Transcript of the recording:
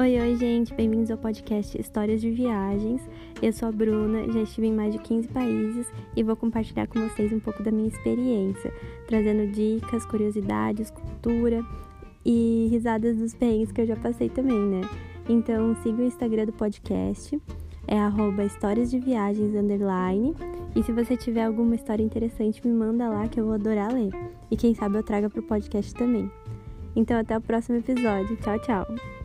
Oi, oi, gente, bem-vindos ao podcast Histórias de Viagens. Eu sou a Bruna, já estive em mais de 15 países e vou compartilhar com vocês um pouco da minha experiência, trazendo dicas, curiosidades, cultura e risadas dos perrengues que eu já passei também, né? Então, siga o Instagram do podcast, é @históriasdeviagens. E se você tiver alguma história interessante, me manda lá que eu vou adorar ler. E quem sabe eu traga para o podcast também. Então, até o próximo episódio. Tchau, tchau!